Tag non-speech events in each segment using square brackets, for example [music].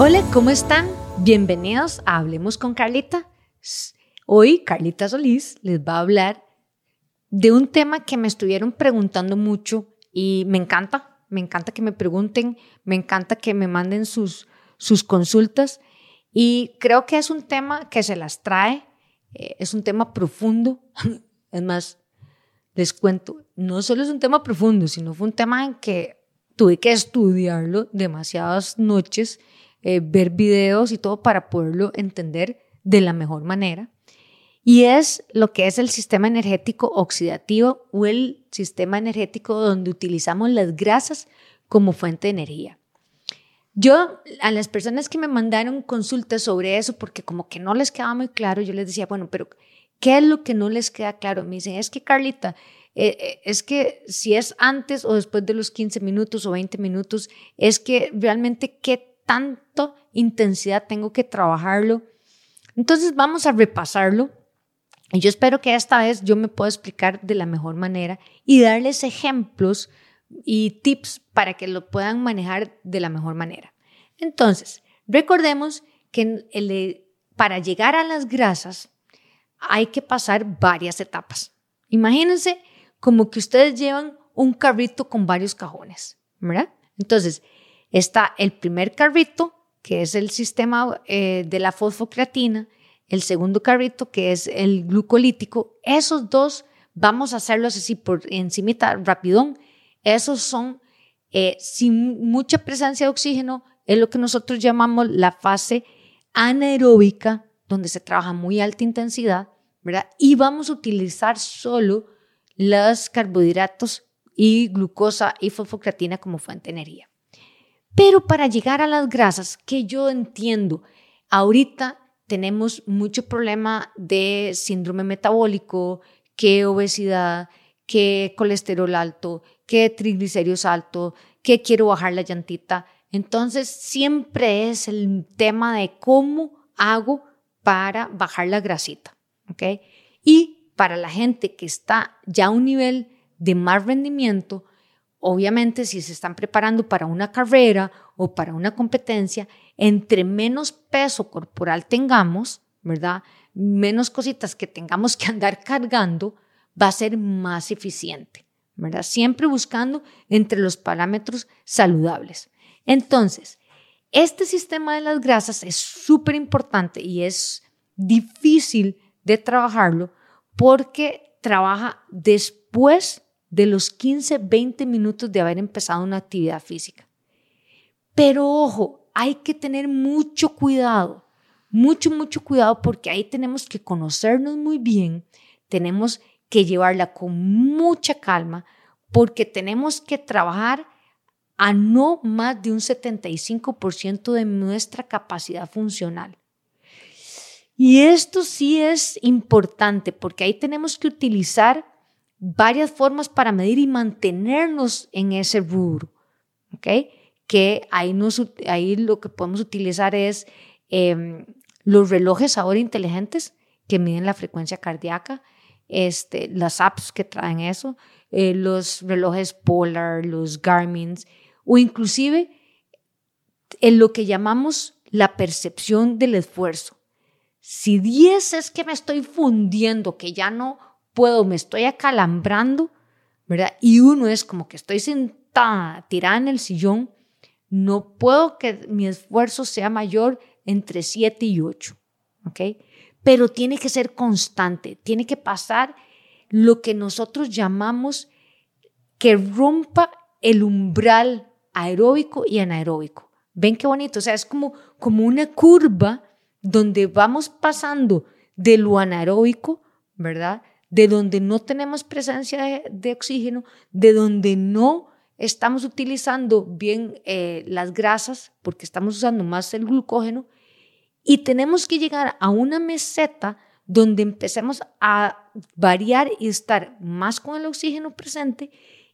Hola, ¿cómo están? Bienvenidos a Hablemos con Carlita. Hoy Carlita Solís les va a hablar de un tema que me estuvieron preguntando mucho y me encanta, me encanta que me pregunten, me encanta que me manden sus, sus consultas y creo que es un tema que se las trae, eh, es un tema profundo, [laughs] es más, les cuento, no solo es un tema profundo, sino fue un tema en que tuve que estudiarlo demasiadas noches eh, ver videos y todo para poderlo entender de la mejor manera. Y es lo que es el sistema energético oxidativo o el sistema energético donde utilizamos las grasas como fuente de energía. Yo a las personas que me mandaron consultas sobre eso, porque como que no les quedaba muy claro, yo les decía, bueno, pero ¿qué es lo que no les queda claro? Me dicen, es que Carlita, eh, eh, es que si es antes o después de los 15 minutos o 20 minutos, es que realmente qué tanto intensidad tengo que trabajarlo. Entonces vamos a repasarlo y yo espero que esta vez yo me pueda explicar de la mejor manera y darles ejemplos y tips para que lo puedan manejar de la mejor manera. Entonces, recordemos que para llegar a las grasas hay que pasar varias etapas. Imagínense como que ustedes llevan un carrito con varios cajones, ¿verdad? Entonces, Está el primer carrito, que es el sistema eh, de la fosfocreatina, el segundo carrito, que es el glucolítico. Esos dos, vamos a hacerlos así por encimita, rapidón. Esos son eh, sin mucha presencia de oxígeno, es lo que nosotros llamamos la fase anaeróbica, donde se trabaja muy alta intensidad, ¿verdad? Y vamos a utilizar solo los carbohidratos y glucosa y fosfocreatina como fuente de energía. Pero para llegar a las grasas, que yo entiendo, ahorita tenemos mucho problema de síndrome metabólico, que obesidad, que colesterol alto, que triglicéridos alto, que quiero bajar la llantita. Entonces siempre es el tema de cómo hago para bajar la grasita, ¿ok? Y para la gente que está ya a un nivel de más rendimiento, Obviamente, si se están preparando para una carrera o para una competencia, entre menos peso corporal tengamos, ¿verdad? Menos cositas que tengamos que andar cargando, va a ser más eficiente, ¿verdad? Siempre buscando entre los parámetros saludables. Entonces, este sistema de las grasas es súper importante y es difícil de trabajarlo porque trabaja después de los 15, 20 minutos de haber empezado una actividad física. Pero ojo, hay que tener mucho cuidado, mucho, mucho cuidado porque ahí tenemos que conocernos muy bien, tenemos que llevarla con mucha calma porque tenemos que trabajar a no más de un 75% de nuestra capacidad funcional. Y esto sí es importante porque ahí tenemos que utilizar varias formas para medir y mantenernos en ese rubro, ¿ok? Que ahí, nos, ahí lo que podemos utilizar es em, los relojes ahora inteligentes que miden la frecuencia cardíaca, este, las apps que traen eso, eh, los relojes Polar, los Garmin, o inclusive en lo que llamamos la percepción del esfuerzo. Si 10 es que me estoy fundiendo, que ya no puedo, me estoy acalambrando, ¿verdad? Y uno es como que estoy sentada, tirada en el sillón, no puedo que mi esfuerzo sea mayor entre 7 y 8, ¿ok? Pero tiene que ser constante, tiene que pasar lo que nosotros llamamos que rompa el umbral aeróbico y anaeróbico. ¿Ven qué bonito? O sea, es como, como una curva donde vamos pasando de lo anaeróbico, ¿verdad? De donde no tenemos presencia de, oxígeno, de donde no estamos utilizando bien eh, las grasas, porque estamos usando más el glucógeno, y tenemos que llegar a una meseta donde empecemos a variar y estar más con el oxígeno presente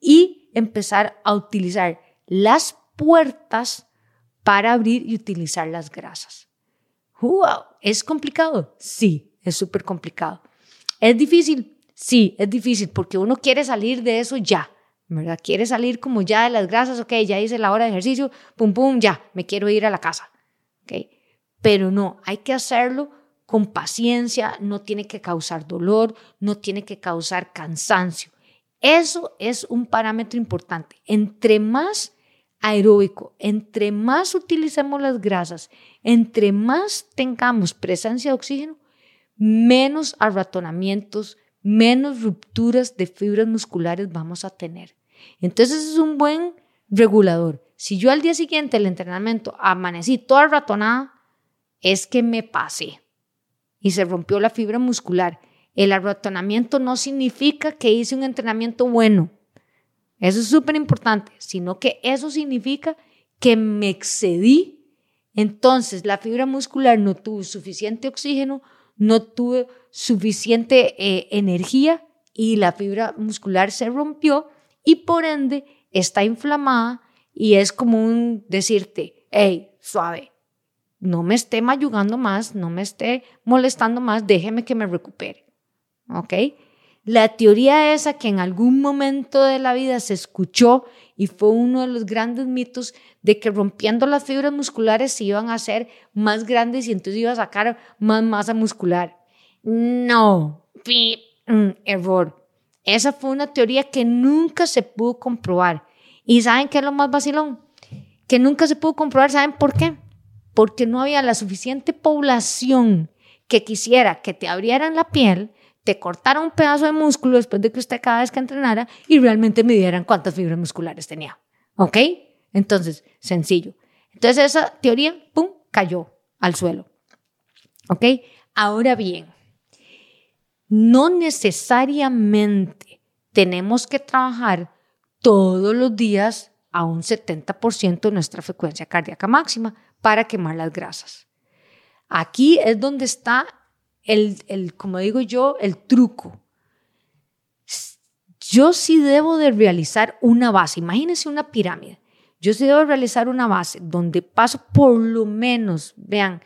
y empezar a utilizar las puertas para abrir y utilizar las grasas. ¡Wow! ¿Es complicado? Sí, es súper complicado. ¿Es difícil? Sí, es difícil porque uno quiere salir de eso ya, ¿verdad? Quiere salir como ya de las grasas, ok, ya hice la hora de ejercicio, pum, pum, ya, me quiero ir a la casa, ¿ok? Pero no, hay que hacerlo con paciencia, no tiene que causar dolor, no tiene que causar cansancio. Eso es un parámetro importante. Entre más aeróbico, entre más utilicemos las grasas, entre más tengamos presencia de oxígeno, menos arratonamientos, menos rupturas de fibras musculares vamos a tener. Entonces es un buen regulador. Si yo al día siguiente del entrenamiento amanecí toda ratonada, es que me pasé y se rompió la fibra muscular. El arratonamiento no significa que hice un entrenamiento bueno. Eso es súper importante, sino que eso significa que me excedí. Entonces la fibra muscular no tuvo suficiente oxígeno, no tuvo suficiente eh, energía y la fibra muscular se rompió y por ende está inflamada y es como decirte, hey, suave, no me esté mayugando más, no me esté molestando más, déjeme que me recupere. ¿Ok? La teoría esa que en algún momento de la vida se escuchó y fue uno de los grandes mitos de que rompiendo las fibras musculares se iban a hacer más grandes y entonces iba a sacar más masa muscular. No, mm, error. Esa fue una teoría que nunca se pudo comprobar. ¿Y saben qué es lo más vacilón? Que nunca se pudo comprobar. ¿Saben por qué? Porque no había la suficiente población que quisiera que te abrieran la piel te cortara un pedazo de músculo después de que usted cada vez que entrenara y realmente midieran cuántas fibras musculares tenía. ¿Ok? Entonces, sencillo. Entonces esa teoría, ¡pum!, cayó al suelo. ¿Ok? Ahora bien, no necesariamente tenemos que trabajar todos los días a un 70% de nuestra frecuencia cardíaca máxima para quemar las grasas. Aquí es donde está el, como digo yo, el truco. Yo sí debo de realizar una base. Imagínense una pirámide. Yo sí debo realizar una base donde paso por lo menos, vean,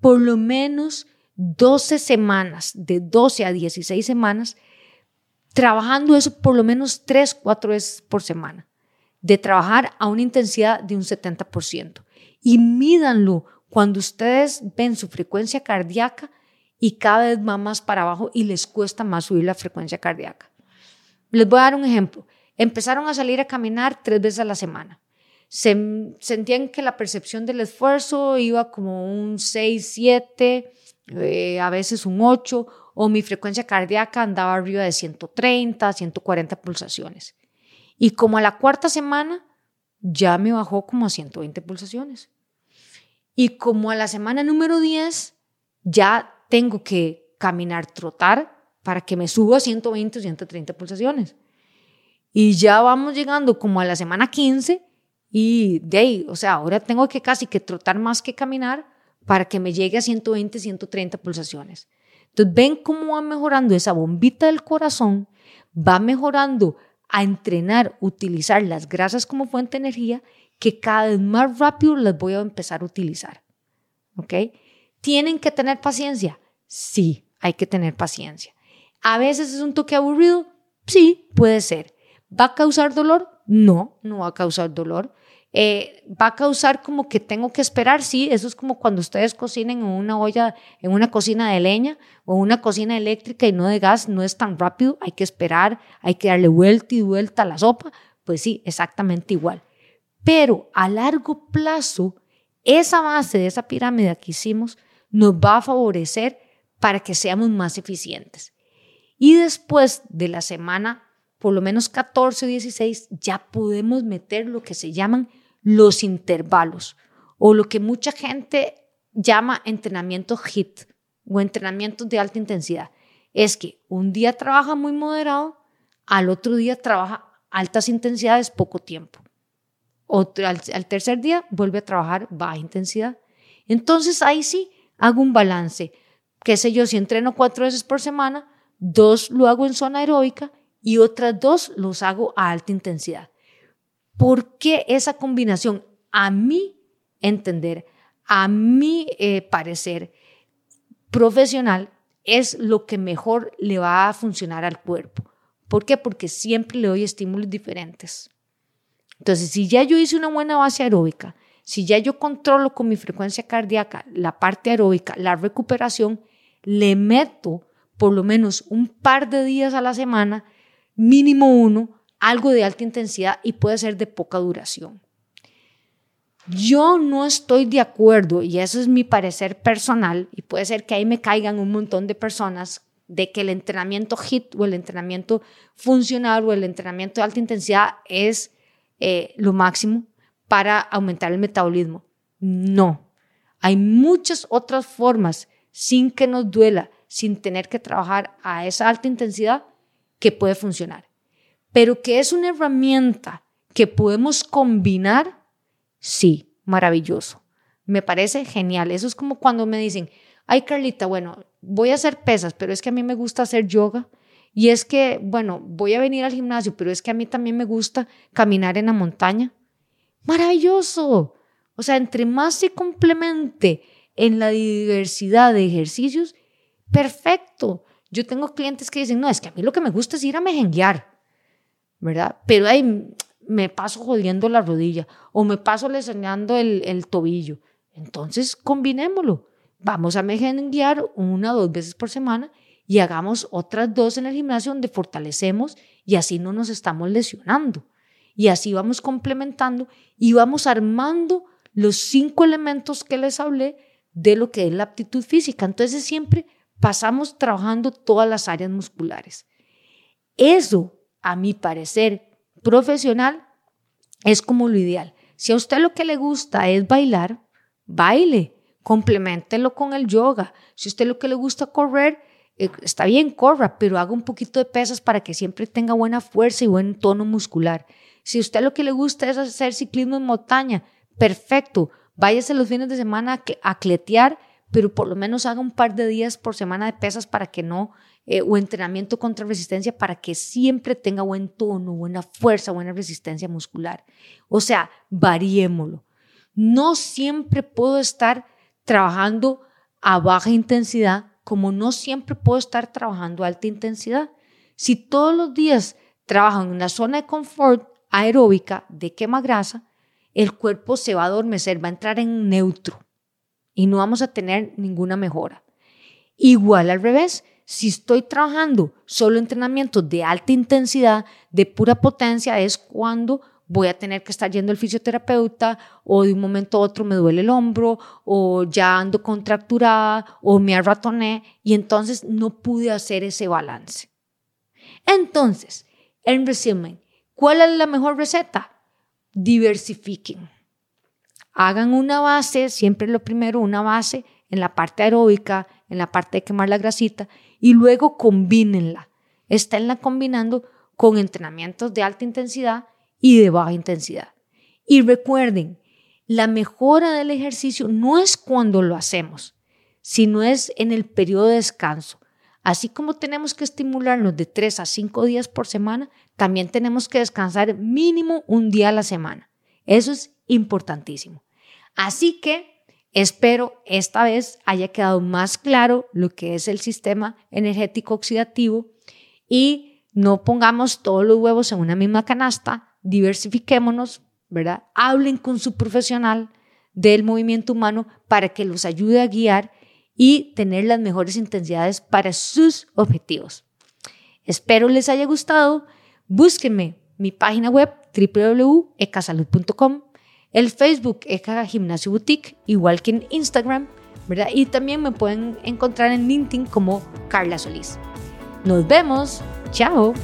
por lo menos 12 semanas, de 12 a 16 semanas, trabajando eso por lo menos 3, 4 veces por semana, de trabajar a una intensidad de un 70%. Y mídanlo cuando ustedes ven su frecuencia cardíaca y cada vez va más para abajo y les cuesta más subir la frecuencia cardíaca. Les voy a dar un ejemplo. Empezaron a salir a caminar tres veces a la semana. Se, sentían que la percepción del esfuerzo iba como un 6, 7, eh, a veces un 8, o mi frecuencia cardíaca andaba arriba de 130, 140 pulsaciones. Y como a la cuarta semana ya me bajó como a 120 pulsaciones. Y como a la semana número 10 ya tengo que caminar, trotar para que me suba a 120 o 130 pulsaciones. Y ya vamos llegando como a la semana 15 y de ahí, o sea, ahora tengo que casi que trotar más que caminar para que me llegue a 120, 130 pulsaciones. Entonces, ven cómo va mejorando esa bombita del corazón, va mejorando a entrenar, utilizar las grasas como fuente de energía, que cada vez más rápido las voy a empezar a utilizar. ¿Ok? ¿Tienen que tener paciencia? Sí, hay que tener paciencia. ¿A veces es un toque aburrido? Sí, puede ser. ¿Va a causar dolor? No, no va a causar dolor. Eh, ¿Va a causar como que tengo que esperar? Sí, eso es como cuando ustedes cocinen en una olla, en una cocina de leña o una cocina eléctrica y no de gas, no es tan rápido, hay que esperar, hay que darle vuelta y vuelta a la sopa. Pues sí, exactamente igual. Pero a largo plazo, esa base de esa pirámide que hicimos nos va a favorecer para que seamos más eficientes. Y después de la semana, por lo menos 14 o 16, ya podemos meter lo que se llaman los intervalos o lo que mucha gente llama entrenamiento HIT o entrenamientos de alta intensidad. Es que un día trabaja muy moderado, al otro día trabaja altas intensidades poco tiempo. Otro, al, al tercer día vuelve a trabajar baja intensidad. Entonces ahí sí hago un balance. Qué sé yo, si entreno cuatro veces por semana, dos lo hago en zona aeróbica y otras dos los hago a alta intensidad. ¿Por qué esa combinación? A mi entender, a mi eh, parecer profesional, es lo que mejor le va a funcionar al cuerpo. ¿Por qué? Porque siempre le doy estímulos diferentes. Entonces, si ya yo hice una buena base aeróbica, si ya yo controlo con mi frecuencia cardíaca la parte aeróbica, la recuperación, le meto por lo menos un par de días a la semana, mínimo uno, algo de alta intensidad y puede ser de poca duración. Yo no estoy de acuerdo, y eso es mi parecer personal, y puede ser que ahí me caigan un montón de personas, de que el entrenamiento HIT o el entrenamiento funcional o el entrenamiento de alta intensidad es eh, lo máximo para aumentar el metabolismo. No, hay muchas otras formas sin que nos duela, sin tener que trabajar a esa alta intensidad que puede funcionar. Pero que es una herramienta que podemos combinar, sí, maravilloso. Me parece genial. Eso es como cuando me dicen, ay Carlita, bueno, voy a hacer pesas, pero es que a mí me gusta hacer yoga. Y es que, bueno, voy a venir al gimnasio, pero es que a mí también me gusta caminar en la montaña. Maravilloso. O sea, entre más se complemente en la diversidad de ejercicios, perfecto. Yo tengo clientes que dicen, no, es que a mí lo que me gusta es ir a mejenguear, ¿verdad? Pero ahí me paso jodiendo la rodilla o me paso lesionando el, tobillo. Entonces, combinémoslo. Vamos a mejenguear una o dos veces por semana y hagamos otras dos en el gimnasio donde fortalecemos y así no nos estamos lesionando. Y así vamos complementando y vamos armando los cinco elementos que les hablé de lo que es la aptitud física. Entonces siempre pasamos trabajando todas las áreas musculares. Eso, a mi parecer profesional, es como lo ideal. Si a usted lo que le gusta es bailar, baile, complementelo con el yoga. Si a usted lo que le gusta correr, eh, está bien, corra, pero haga un poquito de pesas para que siempre tenga buena fuerza y buen tono muscular. Si usted lo que le gusta es hacer ciclismo en montaña, perfecto, váyase los fines de semana a cletear, pero por lo menos haga un par de días por semana de pesas para que no, eh, o entrenamiento contra resistencia para que siempre tenga buen tono, buena fuerza, buena resistencia muscular. O sea, variémoslo. No siempre puedo estar trabajando a baja intensidad como no siempre puedo estar trabajando a alta intensidad. Si todos los días trabajo en una zona de confort aeróbica de quema grasa, el cuerpo se va a adormecer, va a entrar en neutro y no vamos a tener ninguna mejora. Igual al revés, si estoy trabajando solo entrenamientos de alta intensidad, de pura potencia, es cuando voy a tener que estar yendo al fisioterapeuta o de un momento a otro me duele el hombro o ya ando contracturada o me arratoné y entonces no pude hacer ese balance. Entonces, en resumen, ¿cuál es la mejor receta? diversifiquen. Hagan una base, siempre lo primero, una base en la parte aeróbica, en la parte de quemar la grasita, y luego combínenla. Esténla combinando con entrenamientos de alta intensidad y de baja intensidad. Y recuerden, la mejora del ejercicio no es cuando lo hacemos, sino es en el periodo de descanso. Así como tenemos que estimularnos de 3 a 5 días por semana, también tenemos que descansar mínimo un día a la semana. Eso es importantísimo. Así que espero esta vez haya quedado más claro lo que es el sistema energético oxidativo y no pongamos todos los huevos en una misma canasta, diversifiquémonos, ¿verdad? Hablen con su profesional del movimiento humano para que los ayude a guiar y tener las mejores intensidades para sus objetivos. Espero les haya gustado. Búsquenme mi página web www.ecasalud.com, el Facebook Eca Gimnasio Boutique, igual que en Instagram, ¿verdad? Y también me pueden encontrar en LinkedIn como Carla Solís. Nos vemos. Chao.